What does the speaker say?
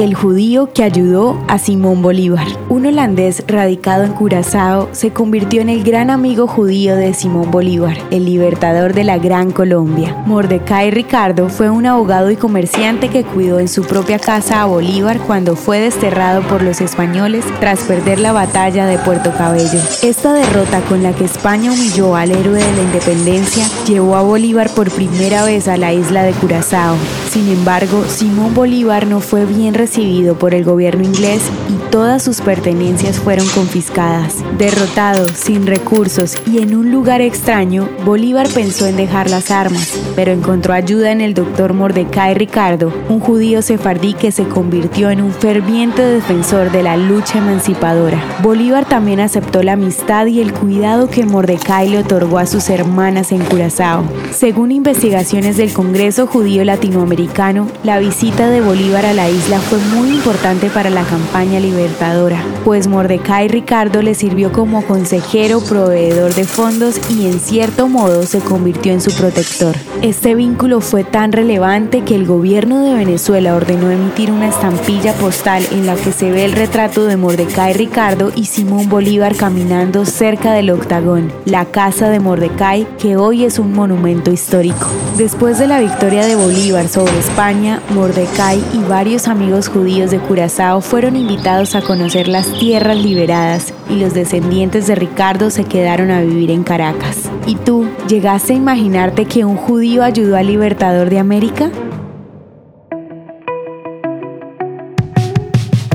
El judío que ayudó a Simón Bolívar. Un holandés radicado en Curazao se convirtió en el gran amigo judío de Simón Bolívar, el libertador de la Gran Colombia. Mordecai Ricardo fue un abogado y comerciante que cuidó en su propia casa a Bolívar cuando fue desterrado por los españoles tras perder la batalla de Puerto Cabello. Esta derrota con la que España humilló al héroe de la independencia llevó a Bolívar por primera vez a la isla de Curazao. Sin embargo, Simón Bolívar no fue bien recibido por el gobierno inglés todas sus pertenencias fueron confiscadas. Derrotado, sin recursos y en un lugar extraño, Bolívar pensó en dejar las armas, pero encontró ayuda en el doctor Mordecai Ricardo, un judío sefardí que se convirtió en un ferviente defensor de la lucha emancipadora. Bolívar también aceptó la amistad y el cuidado que Mordecai le otorgó a sus hermanas en Curazao. Según investigaciones del Congreso Judío Latinoamericano, la visita de Bolívar a la isla fue muy importante para la campaña libertadora, pues Mordecai Ricardo le sirvió como consejero, proveedor de fondos y en cierto modo se convirtió en su protector. Este vínculo fue tan relevante que el gobierno de Venezuela ordenó emitir una estampilla postal en la que se ve el retrato de Mordecai Ricardo y Simón Bolívar caminando cerca del octagón, la casa de Mordecai, que hoy es un monumento histórico. Después de la victoria de Bolívar sobre España, Mordecai y varios amigos judíos de Curazao fueron invitados a conocer las tierras liberadas y los descendientes de Ricardo se quedaron a vivir en Caracas. ¿Y tú, llegaste a imaginarte que un judío ayudó al libertador de América?